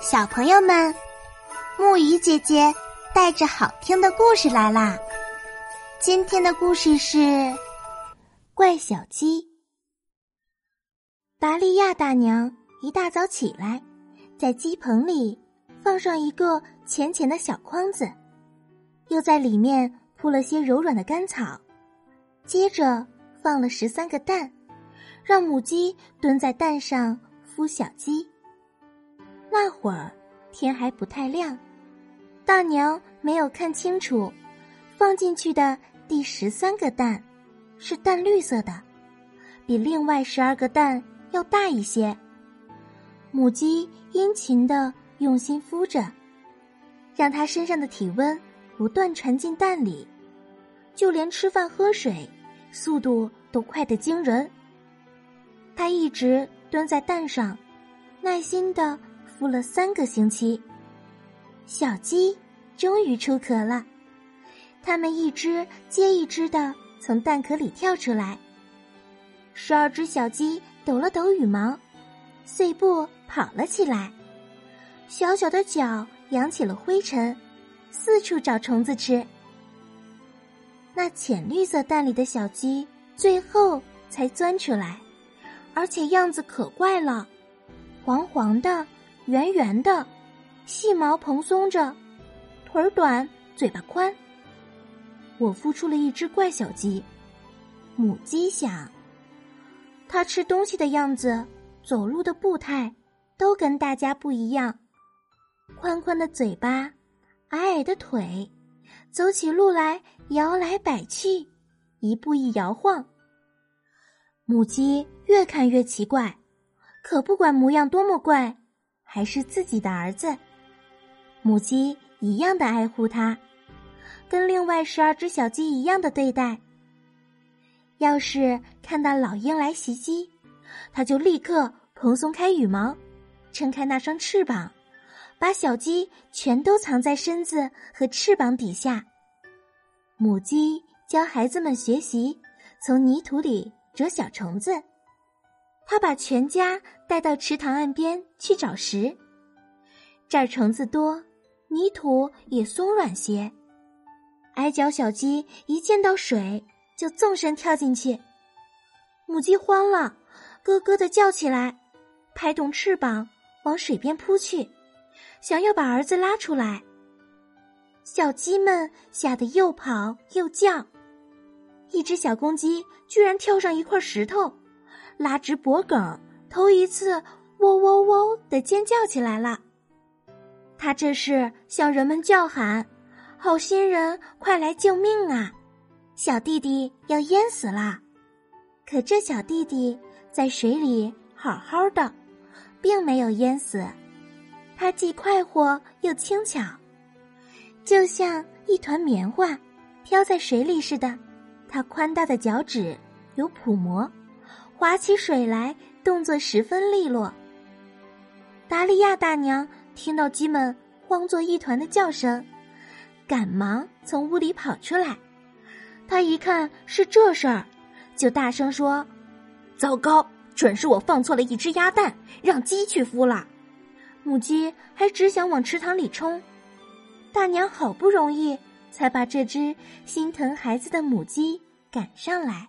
小朋友们，木鱼姐姐带着好听的故事来啦！今天的故事是《怪小鸡》。达利亚大娘一大早起来，在鸡棚里放上一个浅浅的小筐子，又在里面铺了些柔软的干草，接着放了十三个蛋，让母鸡蹲在蛋上孵小鸡。那会儿天还不太亮，大娘没有看清楚，放进去的第十三个蛋是淡绿色的，比另外十二个蛋要大一些。母鸡殷勤的用心孵着，让它身上的体温不断传进蛋里，就连吃饭喝水速度都快得惊人。它一直蹲在蛋上，耐心的。孵了三个星期，小鸡终于出壳了。它们一只接一只的从蛋壳里跳出来。十二只小鸡抖了抖羽毛，碎步跑了起来，小小的脚扬起了灰尘，四处找虫子吃。那浅绿色蛋里的小鸡最后才钻出来，而且样子可怪了，黄黄的。圆圆的，细毛蓬松着，腿儿短，嘴巴宽。我孵出了一只怪小鸡，母鸡想。它吃东西的样子，走路的步态，都跟大家不一样。宽宽的嘴巴，矮矮的腿，走起路来摇来摆去，一步一摇晃。母鸡越看越奇怪，可不管模样多么怪。还是自己的儿子，母鸡一样的爱护它，跟另外十二只小鸡一样的对待。要是看到老鹰来袭击，它就立刻蓬松开羽毛，撑开那双翅膀，把小鸡全都藏在身子和翅膀底下。母鸡教孩子们学习从泥土里捉小虫子。他把全家带到池塘岸边去找食，这儿虫子多，泥土也松软些。矮脚小鸡一见到水就纵身跳进去，母鸡慌了，咯咯的叫起来，拍动翅膀往水边扑去，想要把儿子拉出来。小鸡们吓得又跑又叫，一只小公鸡居然跳上一块石头。拉直脖梗，头一次“喔喔喔”的尖叫起来了。他这是向人们叫喊：“好心人，快来救命啊！小弟弟要淹死了！”可这小弟弟在水里好好的，并没有淹死。他既快活又轻巧，就像一团棉花飘在水里似的。他宽大的脚趾有蹼膜。划起水来，动作十分利落。达利亚大娘听到鸡们慌作一团的叫声，赶忙从屋里跑出来。她一看是这事儿，就大声说：“糟糕，准是我放错了一只鸭蛋，让鸡去孵了。”母鸡还只想往池塘里冲，大娘好不容易才把这只心疼孩子的母鸡赶上来。